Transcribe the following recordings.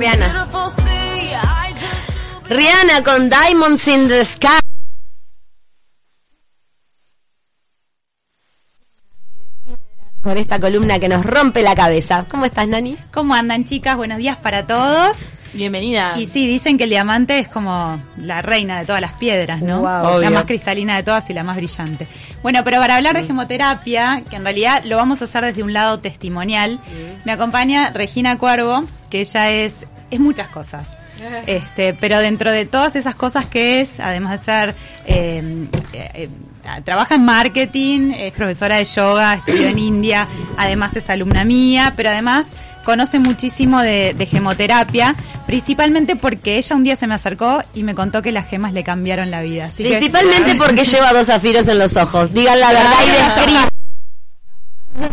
Rihanna. con Diamonds in the Sky. Por esta columna que nos rompe la cabeza. ¿Cómo estás, Nani? ¿Cómo andan chicas? Buenos días para todos. Bienvenida. Y sí, dicen que el diamante es como la reina de todas las piedras, ¿no? Wow. La más cristalina de todas y la más brillante. Bueno, pero para hablar de gemoterapia, que en realidad lo vamos a hacer desde un lado testimonial, me acompaña Regina Cuervo, que ella es, es muchas cosas. Este, pero dentro de todas esas cosas que es, además de ser, eh, eh, eh, trabaja en marketing, es profesora de yoga, estudió en India, además es alumna mía, pero además conoce muchísimo de, de gemoterapia, principalmente porque ella un día se me acercó y me contó que las gemas le cambiaron la vida. Así que- Principalmente porque lleva dos zafiros en los ojos. Digan la verdad y describan.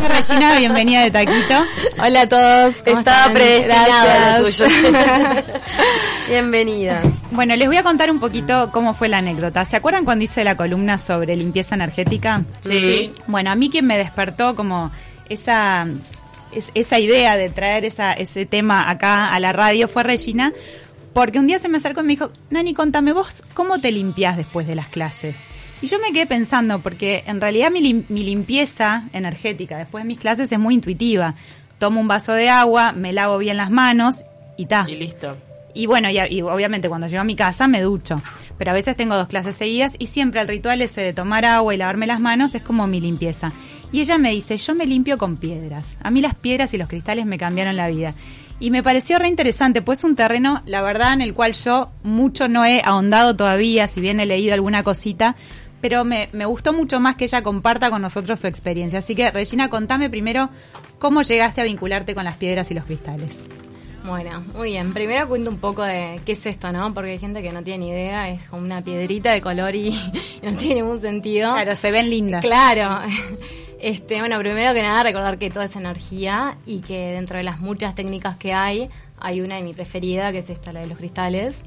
Regina, bienvenida de Taquito. Hola a todos. Estaba predestinado lo tuyo. Bienvenida. Bueno, les voy a contar un poquito cómo fue la anécdota. ¿Se acuerdan cuando hice la columna sobre limpieza energética? Sí. Bueno, a mí quien me despertó como esa es- esa idea de traer esa, ese tema acá a la radio fue Regina, porque un día se me acercó y me dijo, Nani, contame vos, ¿cómo te limpias después de las clases? Y yo me quedé pensando, porque en realidad mi, lim- mi limpieza energética después de mis clases es muy intuitiva. Tomo un vaso de agua, me lavo bien las manos y ta. Y listo. Y bueno, y, y obviamente cuando llego a mi casa me ducho. Pero a veces tengo dos clases seguidas y siempre el ritual ese de tomar agua y lavarme las manos es como mi limpieza. Y ella me dice, yo me limpio con piedras. A mí las piedras y los cristales me cambiaron la vida. Y me pareció re interesante, pues es un terreno, la verdad, en el cual yo mucho no he ahondado todavía, si bien he leído alguna cosita, pero me, me gustó mucho más que ella comparta con nosotros su experiencia. Así que, Regina, contame primero cómo llegaste a vincularte con las piedras y los cristales. Bueno, muy bien. Primero cuento un poco de qué es esto, ¿no? Porque hay gente que no tiene ni idea, es como una piedrita de color y, y no tiene ningún sentido. Claro, se ven lindas. Claro. Este, bueno, primero que nada recordar que todo es energía y que dentro de las muchas técnicas que hay, hay una de mi preferida, que es esta, la de los cristales.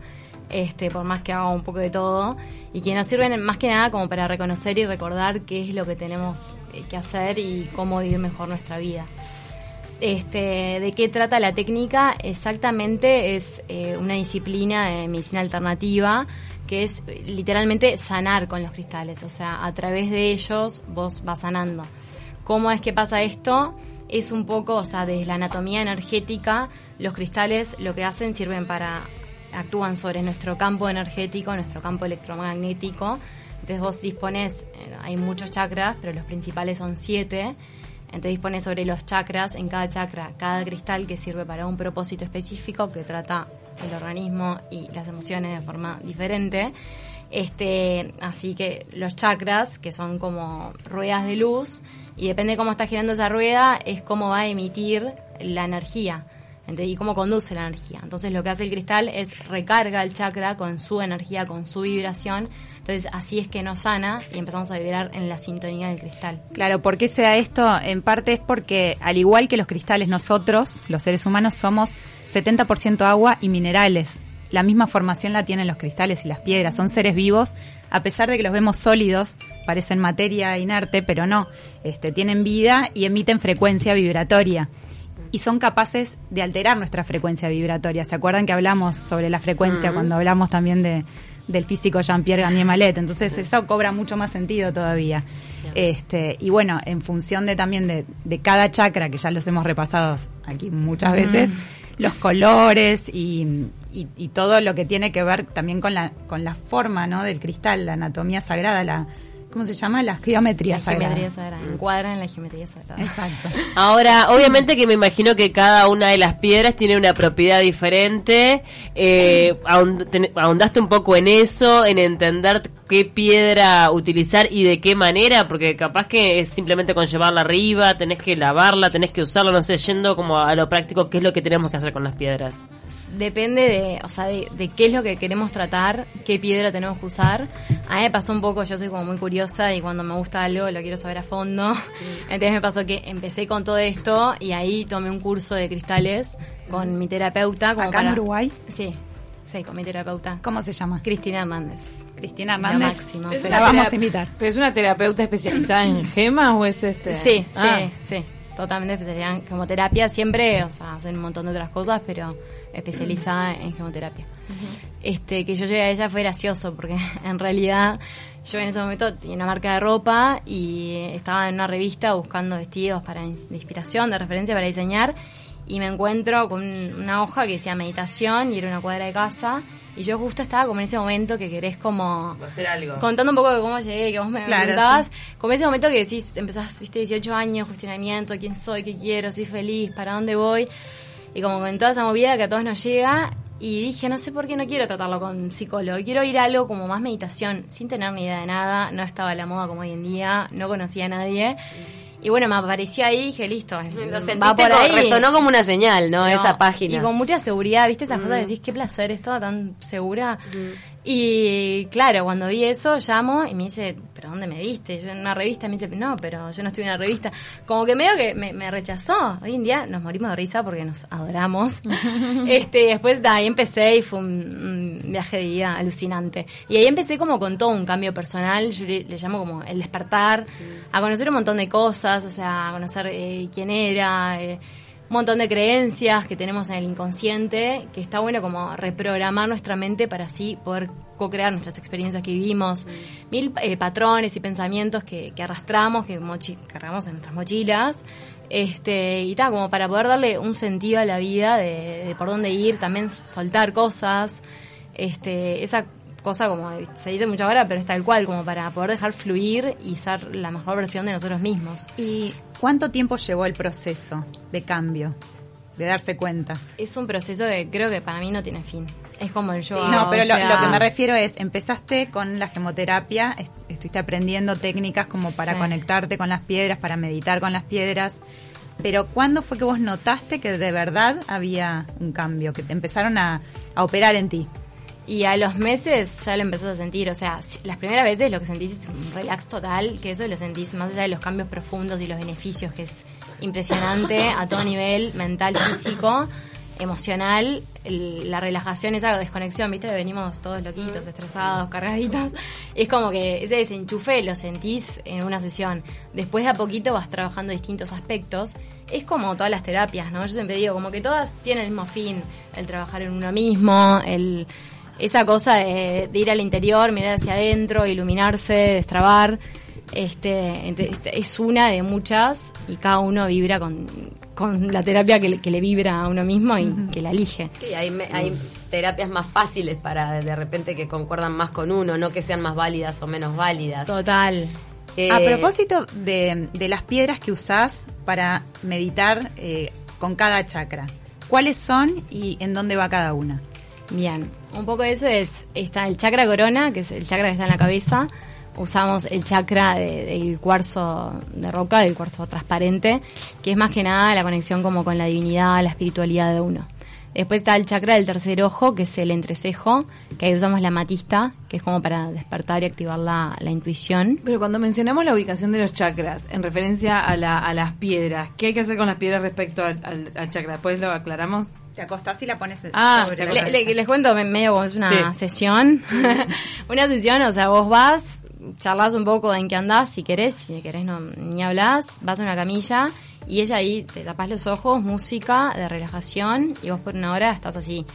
Este, por más que haga un poco de todo y que nos sirven más que nada como para reconocer y recordar qué es lo que tenemos eh, que hacer y cómo vivir mejor nuestra vida. Este, ¿De qué trata la técnica? Exactamente es eh, una disciplina de medicina alternativa que es eh, literalmente sanar con los cristales, o sea, a través de ellos vos vas sanando. ¿Cómo es que pasa esto? Es un poco, o sea, desde la anatomía energética, los cristales lo que hacen sirven para, actúan sobre nuestro campo energético, nuestro campo electromagnético. Entonces vos dispones, eh, hay muchos chakras, pero los principales son siete. Entonces dispones sobre los chakras, en cada chakra, cada cristal que sirve para un propósito específico que trata el organismo y las emociones de forma diferente. Este, así que los chakras, que son como ruedas de luz, y depende de cómo está girando esa rueda, es cómo va a emitir la energía y cómo conduce la energía. Entonces lo que hace el cristal es recarga el chakra con su energía, con su vibración. Entonces así es que nos sana y empezamos a vibrar en la sintonía del cristal. Claro, ¿por qué se da esto? En parte es porque, al igual que los cristales, nosotros, los seres humanos, somos 70% agua y minerales. La misma formación la tienen los cristales y las piedras. Son seres vivos, a pesar de que los vemos sólidos, parecen materia inerte, pero no. Este, tienen vida y emiten frecuencia vibratoria. Y son capaces de alterar nuestra frecuencia vibratoria. ¿Se acuerdan que hablamos sobre la frecuencia cuando hablamos también de, del físico Jean-Pierre Garnier Mallet? Entonces eso cobra mucho más sentido todavía. Este, y bueno, en función de también de, de cada chakra, que ya los hemos repasado aquí muchas veces, los colores y, y, y todo lo que tiene que ver también con la, con la forma ¿no? del cristal, la anatomía sagrada, la ¿cómo se llama? La geometría La geometría sagrada. Encuadran en la geometría sagrada. Exacto. Ahora, obviamente que me imagino que cada una de las piedras tiene una propiedad diferente. Eh, ahond- ten- ahondaste un poco en eso, en entender qué piedra utilizar y de qué manera, porque capaz que es simplemente con llevarla arriba, tenés que lavarla, tenés que usarla, no sé, yendo como a lo práctico, qué es lo que tenemos que hacer con las piedras. Depende de, o sea, de, de qué es lo que queremos tratar, qué piedra tenemos que usar. A mí me pasó un poco, yo soy como muy curiosa y cuando me gusta algo lo quiero saber a fondo. Entonces me pasó que empecé con todo esto y ahí tomé un curso de cristales con mi terapeuta. Como ¿Acá en Uruguay? Sí, sí, con mi terapeuta. ¿Cómo se llama? Cristina Hernández. Cristina La Hernández. máxima, Se sí. la vamos a invitar. ¿Pero es una terapeuta especializada en gemas o es este? Sí, Ah. sí, sí. Totalmente especializada en gemoterapia. Siempre, o sea, hacen un montón de otras cosas, pero especializada en gemoterapia. Este, que yo llegué a ella fue gracioso, porque en realidad yo en ese momento tenía una marca de ropa y estaba en una revista buscando vestidos para ins- de inspiración, de referencia para diseñar. Y me encuentro con una hoja que decía meditación y era una cuadra de casa. Y yo justo estaba como en ese momento que querés como Hacer algo. contando un poco de cómo llegué, que vos me Claro, preguntabas, como ese momento que decís, empezás, viste, 18 años, cuestionamiento, quién soy, qué quiero, soy feliz, para dónde voy, y como en toda esa movida que a todos nos llega, y dije, no sé por qué no quiero tratarlo con psicólogo, quiero ir a algo como más meditación, sin tener ni idea de nada, no estaba a la moda como hoy en día, no conocía a nadie, y bueno, me apareció ahí y dije, listo, Lo va por ahí. resonó como una señal, ¿no? No, Esa página. Y con mucha seguridad, ¿viste? Esas cosas que decís, qué placer, es toda tan segura. Y claro, cuando vi eso, llamo y me dice, ¿pero dónde me viste? Yo en una revista me dice, no, pero yo no estoy en una revista. Como que medio que me, me rechazó. Hoy en día nos morimos de risa porque nos adoramos. este, después de ahí empecé y fue un, un viaje de vida alucinante. Y ahí empecé como con todo un cambio personal, yo le, le llamo como el despertar, a conocer un montón de cosas, o sea, a conocer eh, quién era, eh, montón de creencias que tenemos en el inconsciente, que está bueno como reprogramar nuestra mente para así poder co-crear nuestras experiencias que vivimos, mil eh, patrones y pensamientos que, que arrastramos, que cargamos en nuestras mochilas, este, y tal, como para poder darle un sentido a la vida de, de por dónde ir, también soltar cosas, este, esa cosa como se dice mucho ahora, pero es tal cual, como para poder dejar fluir y ser la mejor versión de nosotros mismos. ¿Y cuánto tiempo llevó el proceso de cambio? De darse cuenta. Es un proceso que creo que para mí no tiene fin. Es como el yoga. No, pero lo, sea, lo que me refiero es, empezaste con la gemoterapia, est- estuviste aprendiendo técnicas como para Sí. conectarte con las piedras, para meditar con las piedras, pero ¿cuándo fue que vos notaste que de verdad había un cambio, que te empezaron a, a operar en ti? Y a los meses ya lo empezás a sentir. O sea, las primeras veces lo que sentís es un relax total, que eso lo sentís más allá de los cambios profundos y los beneficios, que es impresionante a todo nivel, mental, físico, emocional. el- la relajación, esa desconexión, ¿viste? Venimos todos loquitos, estresados, cargaditos. Es como que ese desenchufe lo sentís en una sesión. Después de a poquito vas trabajando distintos aspectos. Es como todas las terapias, ¿no? Yo siempre digo, como que todas tienen el mismo fin. El trabajar en uno mismo, el esa cosa de, de ir al interior, mirar hacia adentro, iluminarse, destrabar. Este, este, es una de muchas y cada uno vibra con, con la terapia que, le- que le vibra a uno mismo y que la elige. Sí, hay, me- hay terapias más fáciles para de repente que concuerdan más con uno, no que sean más válidas o menos válidas. Total. Eh, A propósito de, de las piedras que usás para meditar eh, con cada chakra, ¿cuáles son y en dónde va cada una? Bien, un poco de eso es, está el chakra corona, que es el chakra que está en la cabeza. Usamos el chakra de- del cuarzo de roca, del cuarzo transparente, que es más que nada la conexión como con la divinidad, la espiritualidad de uno. Después está el chakra del tercer ojo, que es el entrecejo, que ahí usamos la matista, que es como para despertar y activar la, la intuición. Pero cuando mencionamos la ubicación de los chakras, en referencia a, la, a las piedras, ¿qué hay que hacer con las piedras respecto al, al, al chakra? ¿Después lo aclaramos? Te acostás y la pones Ah, sobre la Le- les cuento me- medio como es una Sí. sesión. una sesión, o sea, vos vas, charlas un poco de en qué andás, si querés, si querés no, ni hablas, vas a una camilla y ella ahí te tapas los ojos, música de relajación y vos por una hora estás así.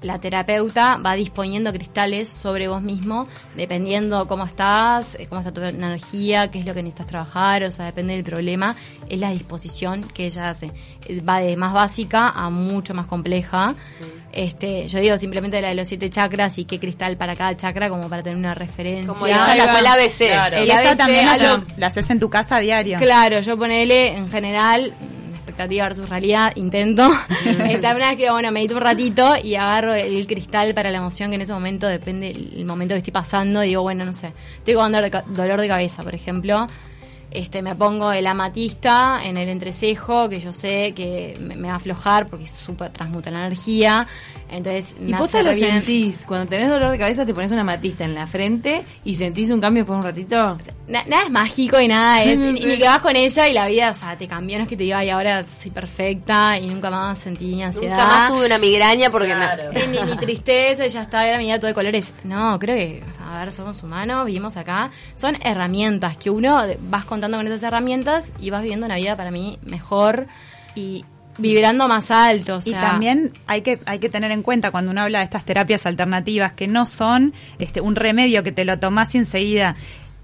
La terapeuta va disponiendo cristales sobre vos mismo, dependiendo cómo estás, eh, cómo está tu energía, qué es lo que necesitas trabajar, o sea, depende del problema, es la disposición que ella hace. Eh, Va de más básica a mucho más compleja. Este, yo digo simplemente la de los siete chakras y qué cristal para cada chakra como para tener una referencia. Como esa la fue el ABC. Claro. El ABC también la, los- la haces en tu casa a diario. Claro, yo ponele en general, mm, expectativa versus realidad, intento. Esta vez que, bueno, medito un ratito y agarro el cristal para la emoción que en ese momento depende el momento que estoy pasando. Y digo, bueno, no sé, estoy con dolor de ca- dolor de cabeza, por ejemplo. Este, me pongo el amatista en el entrecejo, que yo sé que me, me va a aflojar porque es súper transmuta la energía. Entonces, Y me posta hace lo re bien. sentís. Cuando tenés dolor de cabeza te pones una matista en la frente y sentís un cambio por un ratito. Na- nada es mágico y nada es. ni, ni que vas con ella y la vida, o sea, te cambió. No es que te diga, ay, ahora soy perfecta y nunca más sentí ansiedad. Nunca más tuve una migraña porque Claro. no. Sí, ni, ni tristeza, y ya está, era mi vida todo de colores. No, creo que, o sea, a ver, somos humanos, vivimos acá. Son herramientas que uno de- vas contando con esas herramientas y vas viviendo una vida para mí mejor Y, vibrando más alto. O y también hay que, hay que tener en cuenta cuando uno habla de estas terapias alternativas que no son este, un remedio que te lo tomás y enseguida.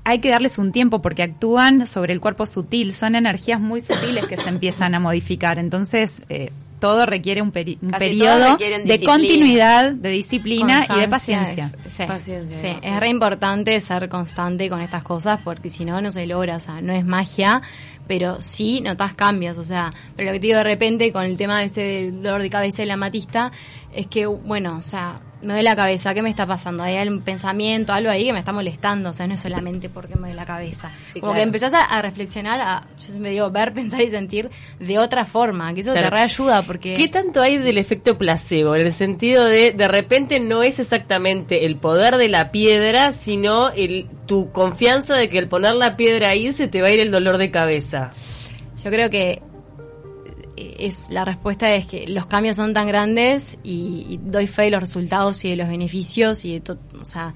Hay que darles un tiempo porque actúan sobre el cuerpo sutil, son energías muy sutiles que se empiezan a modificar. Entonces, eh, todo requiere un, peri- un periodo de continuidad, de disciplina y de paciencia. es- sí, Paciencia, sí, ¿no? es re importante ser constante con estas cosas porque si no, no se logra. O sea, no es magia, pero sí notas cambios. O sea, pero lo que te digo de repente con el tema de ese dolor de cabeza y la matista es que, bueno, o sea, me duele la cabeza, ¿qué me está pasando? Hay algún pensamiento, algo ahí que me está molestando, o sea, no es solamente porque me duele la cabeza. Sí, Como claro. que empezás a, a reflexionar, a, yo siempre digo, ver, pensar y sentir de otra forma, que eso Claro. te reayuda porque... ¿Qué tanto hay del efecto placebo? En el sentido de, de repente no es exactamente el poder de la piedra, sino el, tu confianza de que al poner la piedra ahí se te va a ir el dolor de cabeza. Yo creo que es la respuesta es que los cambios son tan grandes y, y doy fe de los resultados y de los beneficios y de to- o sea,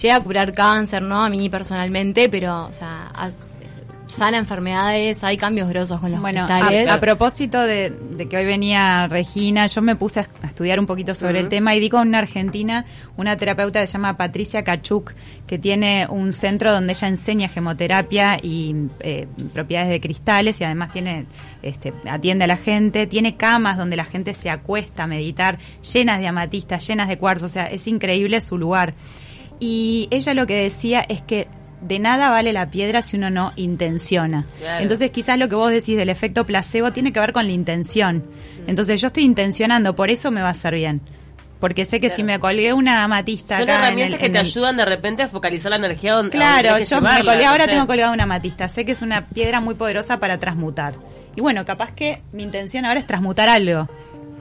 llega a curar cáncer, ¿no? A mí personalmente, pero, o sea, sana enfermedades, hay cambios grosos con los Bueno, cristales. a, a propósito de, de que hoy venía Regina, yo me puse a, estudiar un poquito sobre el tema y di con una argentina, una terapeuta que se llama Patricia Kachuk, que tiene un centro donde ella enseña gemoterapia y eh, propiedades de cristales y además tiene este, atiende a la gente, tiene camas donde la gente se acuesta a meditar, llenas de amatistas, llenas de cuarzo, o sea, es increíble su lugar. Y ella lo que decía es que de nada vale la piedra si uno no intenciona. Claro. Entonces quizás lo que vos decís del efecto placebo tiene que ver con la intención. Entonces yo estoy intencionando, por eso me va a hacer bien. Porque sé que si me colgué una amatista Son acá en herramientas el- que en te el- ayudan de repente a focalizar la energía donde Claro, donde yo me colgué, no ahora sé. tengo colgada una amatista. Sé que es una piedra muy poderosa para transmutar. Y bueno, capaz que mi intención ahora es transmutar algo.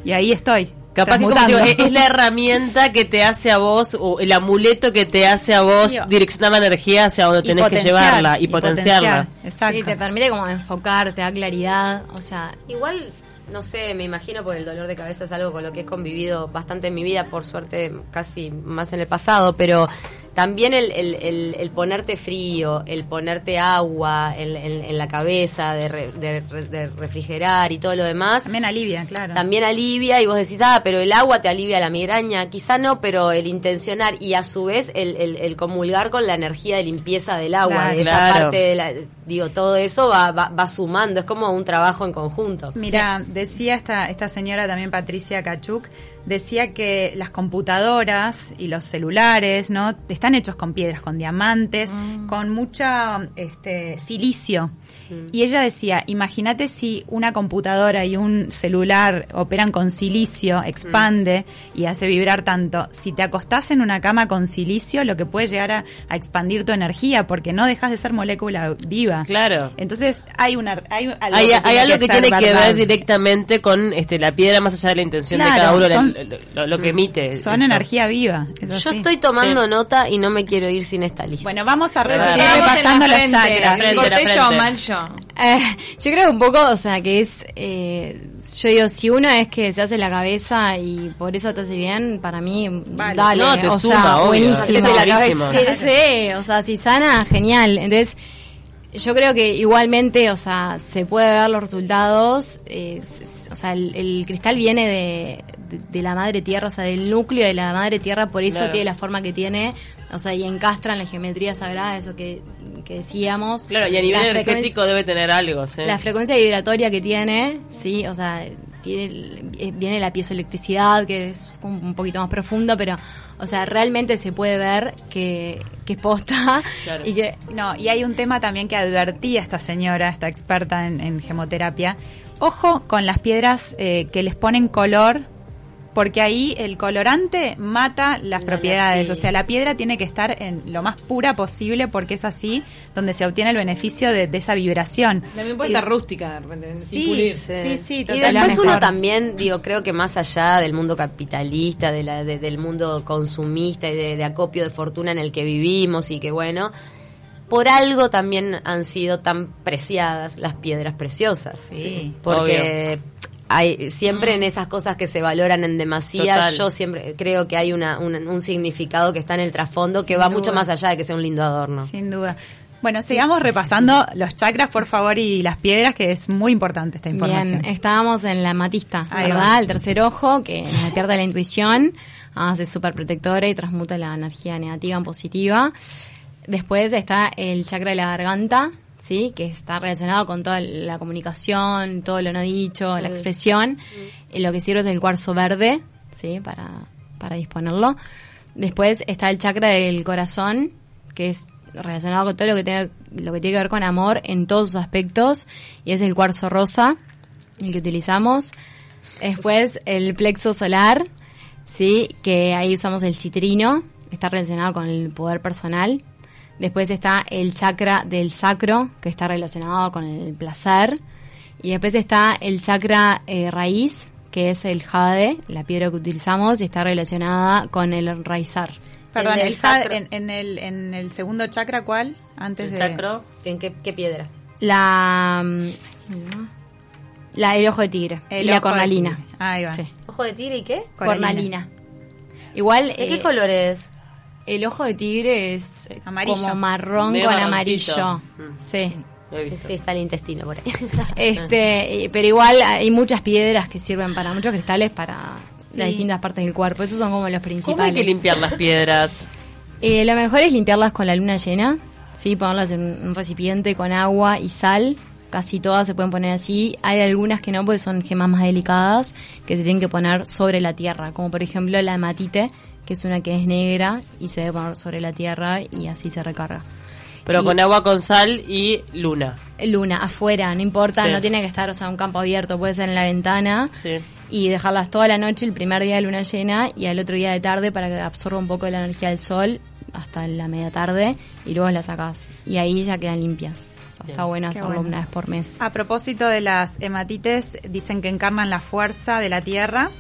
Y ahí estoy. Capaz que como digo, es, es la herramienta que te hace a vos, o el amuleto que te hace a vos direccionar la energía hacia donde Y tenés que llevarla y, potenciarla. potenciar. Exacto. Sí, te permite como enfocar, te da claridad, o sea, Igual, no sé, me imagino porque el dolor de cabeza es algo con lo que he convivido bastante en mi vida, por suerte casi más en el pasado, pero también el, el, el- el ponerte frío, el ponerte agua en, en- en la cabeza, de, re- de de refrigerar y todo lo demás, También alivia, claro. también alivia y vos decís, ah, pero el agua te alivia la migraña, quizá no, pero el intencionar y a su vez el, el- el comulgar con la energía de limpieza del agua, Claro. de esa Claro. parte de la, digo, todo eso va, va, va sumando, es como un trabajo en conjunto. Mira, decía esta, esta señora también, Patricia Kachuk, decía que las computadoras y los celulares, ¿no? Están hechos con piedras, con diamantes, con mucha este, silicio. Y ella decía, imagínate si una computadora y un celular operan con silicio, expande y hace vibrar tanto. Si te acostás en una cama con silicio, lo que puede llegar a, a expandir tu energía, porque no dejas de ser molécula viva. Claro. Entonces hay una hay algo Hay, que hay tiene algo que, ser tiene que verdad. ver directamente con este, la piedra más allá de la intención de cada uno, son- lo, lo- lo que emite. Son eso. energía viva. eso Yo sí. estoy tomando nota y no me quiero ir sin esta lista. Bueno, vamos a repasando frente, frente, yo, mal yo. Eh, yo creo un poco, o sea, que es, eh, yo digo, si uno es que se hace la cabeza y por eso te hace bien, para mí, Vale. dale, No, te o suma, sea, obvio. buenísimo. La cabeza. Sí, sí, o sea, si sana, genial. Entonces, yo creo que igualmente, o sea, se puede ver los resultados, eh, o sea, el, el cristal viene de, de, de la madre tierra, o sea, del núcleo de la madre tierra, por eso Claro. tiene la forma que tiene, o sea, y encastra en la geometría sagrada, eso que, que decíamos. Claro, y a nivel energético debe tener algo, ¿sí? la frecuencia vibratoria que tiene, sí, o sea, tiene, viene la piezoelectricidad, que es un, un poquito más profunda, pero, o sea, realmente se puede ver que, que es posta Claro. y que No, y hay un tema también que advertía esta señora, esta experta en, en gemoterapia. Ojo con las piedras eh, que les ponen color, porque ahí el colorante mata las La propiedades. energía. O sea, la piedra tiene que estar en lo más pura posible porque es así donde se obtiene el beneficio de, de esa vibración. También puede Sí. estar rústica, de repente, sin Sí, pulir. sí, sí, y totalmente. después uno también, digo, creo que más allá del mundo capitalista, de la, de- del mundo consumista y de, de acopio de fortuna en el que vivimos y que bueno, por algo también han sido tan preciadas las piedras preciosas. Sí. Porque hay siempre en esas cosas que se valoran en demasía, Total. yo siempre creo que hay una, un, un significado que está en el trasfondo que va mucho más allá de que sea un lindo adorno. Sin duda. Bueno, sigamos repasando los chakras, por favor, y las piedras, que es muy importante esta información. Bien, estábamos en la matista, Ahí ¿verdad? va. El tercer ojo, que nos pierde la intuición, hace súper protectora y transmuta la energía negativa en positiva. Después está el chakra de la garganta, ¿sí? Que está relacionado con toda la comunicación, todo lo no dicho, la expresión. Eh, Lo que sirve es el cuarzo verde, ¿sí? Para, para disponerlo. Después está el chakra del corazón, que es relacionado con todo lo que tenga, lo que tiene que ver con amor en todos sus aspectos, y es el cuarzo rosa, el que utilizamos. Después el plexo solar, sí, que ahí usamos el citrino, está relacionado con el poder personal. Después está el chakra del sacro, que está relacionado con el placer. Y después está el chakra eh, raíz, que es el jade, la piedra que utilizamos, y está relacionada con el enraizar. Perdón, El jade- en, en el, en el segundo chakra, ¿cuál? Antes El de... sacro. ¿En qué, qué piedra? La, mm, la el ojo de tigre El y la cornalina. Ahí va. Sí. ¿Ojo de tigre y qué? Cornalina. Cornalina. Igual ¿De qué eh, color es? El ojo de tigre es Amarillo. como marrón Medio con amarillo. Mm. Sí. Sí, está el intestino por ahí. Este, eh, pero igual hay muchas piedras que sirven para muchos cristales para Sí. las distintas partes del cuerpo. Esos son como los principales. ¿Cómo hay que limpiar las piedras? Eh, lo mejor es limpiarlas con la luna llena, sí, ponerlas en un- recipiente con agua y sal. Casi todas se pueden poner así. Hay algunas que no, porque son gemas más delicadas que se tienen que poner sobre la tierra, como por ejemplo la hematite, que es una que es negra y se debe poner sobre la tierra y así se recarga. Pero Y- con agua con sal y luna. Luna, afuera, no importa, Sí. no tiene que estar, o sea, un campo abierto, puede ser en la ventana Sí. y dejarlas toda la noche, el primer día de luna llena y al otro día de tarde para que absorba un poco de la energía del sol hasta la media tarde y luego las sacas y ahí ya quedan limpias. O sea, Bien. está bueno Qué hacerlo bueno. una vez por mes. A propósito de las hematites, dicen que encarnan la fuerza de la tierra,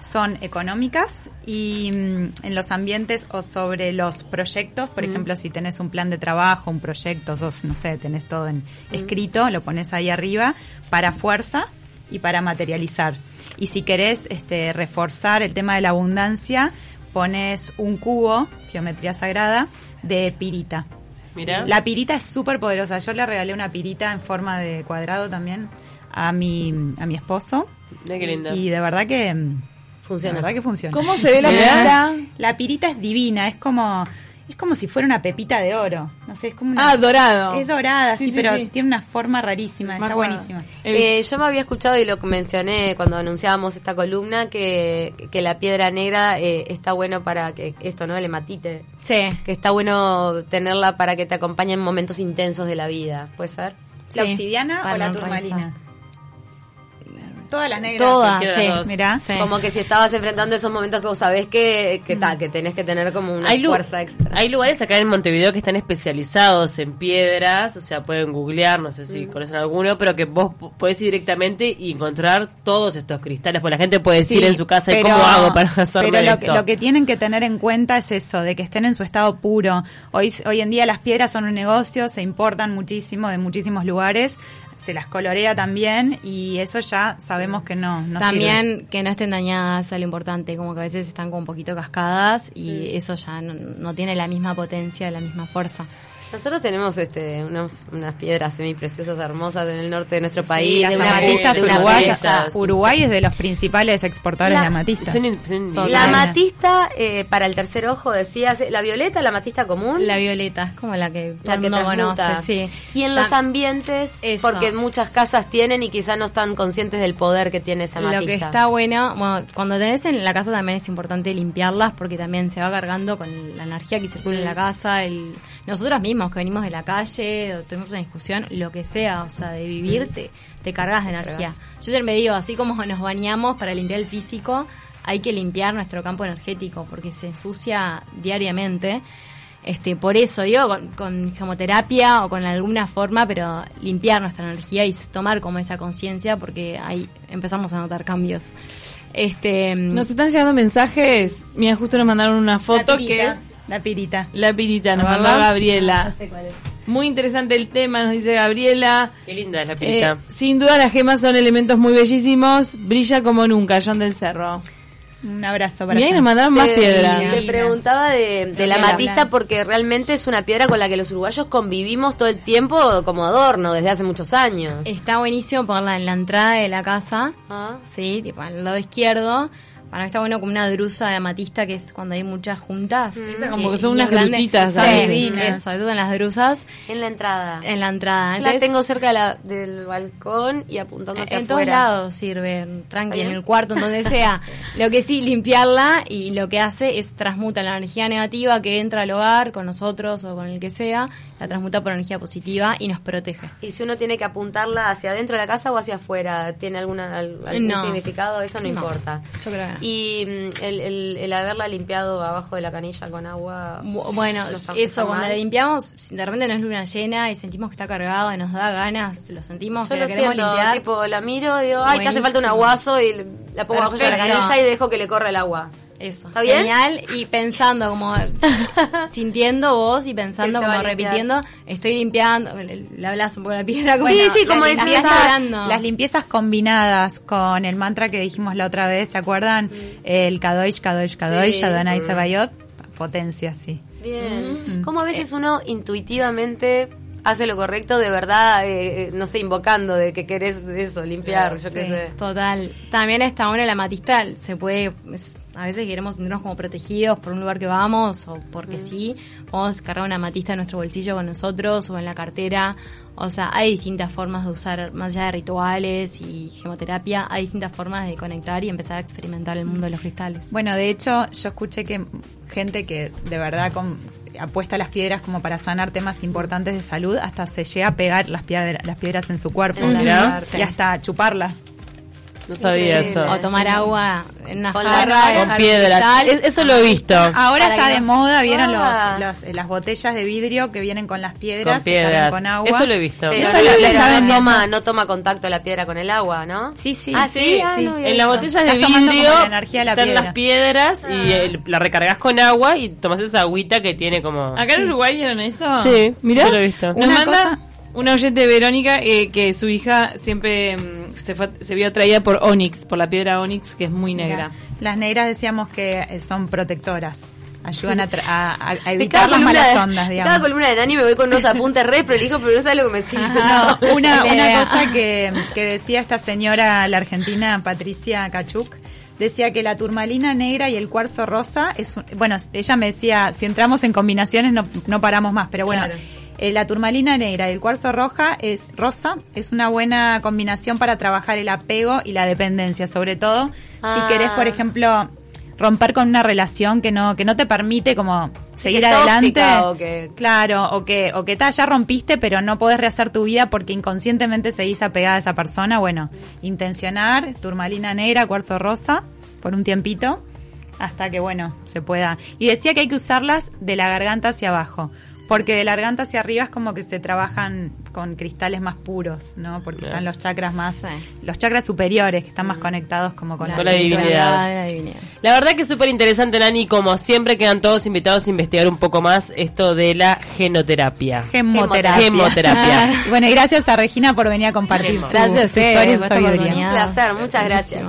son económicas y mm, en los ambientes o sobre los proyectos, por ejemplo, si tenés un plan de trabajo, un proyecto, sos, no sé, tenés todo en escrito, lo pones ahí arriba para fuerza y para materializar. Y si querés este, reforzar el tema de la abundancia, pones un cubo, geometría sagrada, de pirita. Mira. La pirita es súper poderosa. Yo le regalé una pirita en forma de cuadrado también a mi, a mi esposo. Qué lindo. Y de verdad que... Funciona. Verdad que funciona. ¿Cómo se ve la pirita? La pirita es divina, es como... Es como si fuera una pepita de oro. No sé, es como una... Ah, dorado. Es dorada, sí, Sí, sí, pero sí. tiene una forma rarísima. Está buenísima. Visto. Eh, yo me había escuchado y lo mencioné cuando anunciábamos esta columna que, que la piedra negra eh, está bueno para que esto, ¿no? El hematite. Sí. Que está bueno tenerla para que te acompañe en momentos intensos de la vida. ¿Puede ser? ¿La Sí, obsidiana para o la turmalina? Todas las negras. Todas, las. Mirá. Sí. Como que si estabas enfrentando esos momentos que vos sabés que, que, ta, que tenés que tener como una Hay, fuerza extra. hay lugares acá en Montevideo que están especializados en piedras, o sea, pueden googlear, no sé si conocen alguno, pero que vos podés ir directamente y encontrar todos estos cristales, porque la gente puede decir Sí, en su casa, ¿y pero- cómo hago para hacerme Pero lo esto? que, lo que tienen que tener en cuenta es eso, de que estén en su estado puro. Hoy, hoy en día las piedras son un negocio, se importan muchísimo de muchísimos lugares, se las colorea también y eso ya sabemos que no, no También sirve. que no estén dañadas es lo importante, como que a veces están como un poquito cascadas y eso ya no, no tiene la misma potencia, la misma fuerza. Nosotros tenemos este unos- unas piedras semipreciosas hermosas en el norte de nuestro Sí, país. las de una, amatistas de una uruguayas. belleza. Uruguay es de los principales exportadores La- de amatista. Son in- son Son- La amatista eh, para el tercer ojo decías, la violeta, la amatista común. La violeta es como la que la que conoce, sí. Y en los ambientes, Eso. porque muchas casas tienen y quizás no están conscientes del poder que tiene esa amatista. Lo que está bueno, bueno, cuando tenés en la casa también es importante limpiarlas porque también se va cargando con la energía que circula en la casa. El, nosotros mismos mismos que venimos de la calle, o tuvimos una discusión, lo que sea, o sea, de vivir, te, te cargas de energía. Yo siempre me digo, así como nos bañamos para limpiar el físico, hay que limpiar nuestro campo energético, porque se ensucia diariamente. Este, por eso digo, con, con gemoterapia o con alguna forma, pero limpiar nuestra energía y tomar como esa conciencia, porque ahí empezamos a notar cambios. Este, Nos están llegando mensajes. Mira, justo nos mandaron una foto que es la pirita. la pirita, nos ¿La mandó? Gabriela. Muy interesante el tema, nos dice Gabriela. Qué linda es la Eh, pirita. sin duda las gemas son elementos muy bellísimos. Brilla como nunca, John del Cerro. Un abrazo para y nos mandaron más Te- piedras. Te preguntaba de, de la Gabriela. amatista porque realmente es una piedra con la que los uruguayos convivimos todo el tiempo como adorno desde hace muchos años. está buenísimo ponerla en la entrada de la casa, Ah. sí, tipo al lado izquierdo. Para mí está bueno como una drusa de amatista, que es cuando hay muchas juntas. Esas como que son unas grutitas, Sí, eso, todo en las drusas, En la entrada. en la entrada. Yo la tengo cerca de la- del balcón y apuntando hacia en todos lados sirve, tranqui, ¿Está en el cuarto, en donde sea. lo que sí, limpiarla y lo que hace es transmuta la energía negativa que entra al hogar con nosotros o con el que sea, la transmuta por energía positiva y nos protege. Y si uno tiene que apuntarla hacia adentro de la casa o hacia afuera, ¿tiene alguna, al- algún No. significado? Eso no, No, importa. yo creo que no. Y mm, el, el- el haberla limpiado abajo de la canilla con agua. Bu- Bueno, eso, cuando mal. la limpiamos, de repente no es luna llena y sentimos que está cargada nos da ganas, lo sentimos, Yo que lo la queremos siento, limpiar. tipo, la miro, digo, ay, que hace falta un Buenísimo. aguazo y la pongo abajo de la Perfecto. canilla y dejo que le corra el agua. Eso, ¿Está bien? genial. Y pensando, como sintiendo vos y pensando, como repitiendo, estoy limpiando, le, le hablas un poco a la piedra. Como, Sí, sí, como decías. Las limpiezas combinadas con el mantra que dijimos la otra vez, ¿se acuerdan? El Kadosh, Kadosh, Kadosh, Sí. Adonai Mm. Sebayot, potencia, sí. Bien. ¿Cómo a veces uno intuitivamente hace lo correcto de verdad, eh, eh, no sé, invocando de que querés eso, limpiar, yo qué sí. sé? Total. También está bueno la matista, se puede, es- a veces queremos sentirnos como protegidos por un lugar que vamos o porque sí, podemos cargar una matista en nuestro bolsillo con nosotros o en la cartera. O sea, hay distintas formas de usar, más allá de rituales y gemoterapia, hay distintas formas de conectar y empezar a experimentar el mundo de los cristales. Bueno, de hecho, yo escuché que gente que de verdad con- apuesta a las piedras como para sanar temas importantes de salud, hasta se llega a pegar las piedras, las piedras en su cuerpo y hasta chuparlas. No sabía Increíble. eso. O tomar agua en una Con jarra, Con piedras. Es- eso lo he visto. Ahora Para está de moda, ¿vieron Ah. los, los- las botellas de vidrio que vienen con las piedras? Con piedras. con agua? Eso lo he visto. Pero, Eso no, lo- lo pero está no vendiendo. toma, no toma contacto la piedra con el agua, ¿no? Sí, sí. Ah, sí, ah, sí. no había En las botellas de vidrio la energía de la están piedra. las piedras y el- la recargas con agua y tomas esa agüita que tiene como... ¿Acá en Uruguay vieron eso? Sí, mirá. yo lo he visto. Nos manda una oyente Verónica eh, que su hija siempre mm, se, fue- se vio atraída por Onyx, por la piedra Onyx, que es muy negra. Las negras decíamos que eh, son protectoras. Ayudan a, tra- a- a- evitar las malas de- ondas, digamos. Cada columna de Nani me voy con unos apuntes re prolijo, pero no sabes lo que me sigue. No, una, una cosa que, que decía esta señora, la argentina Patricia Cachuk, decía que la turmalina negra y el cuarzo rosa es un- bueno, ella me decía, si entramos en combinaciones no, no paramos más, pero bueno, Claro. Eh, la turmalina negra y el cuarzo roja es rosa, es una buena combinación para trabajar el apego y la dependencia, sobre todo Ah. si querés, por ejemplo, romper con una relación que no que no te permite como seguir adelante. tóxica o que- Claro, o que, o que ta, ya rompiste, pero no podés rehacer tu vida porque inconscientemente seguís apegada a esa persona. Bueno, intencionar, turmalina negra, cuarzo rosa, por un tiempito, hasta que, bueno, se pueda. Y decía que hay que usarlas de la garganta hacia abajo, porque de la garganta hacia arriba es como que se trabajan con cristales más puros, ¿no? Porque Bien. están los chakras más, Sí. los chakras superiores, que están más conectados como con la divinidad. espiritualidad, la divinidad. La verdad que es súper interesante, Nani. Como siempre, quedan todos invitados a investigar un poco más esto de la genoterapia. Gemoterapia. Gemoterapia. bueno, y gracias a Regina por venir a compartir Gemo. su, Gracias a ustedes. Un placer, muchas gracias.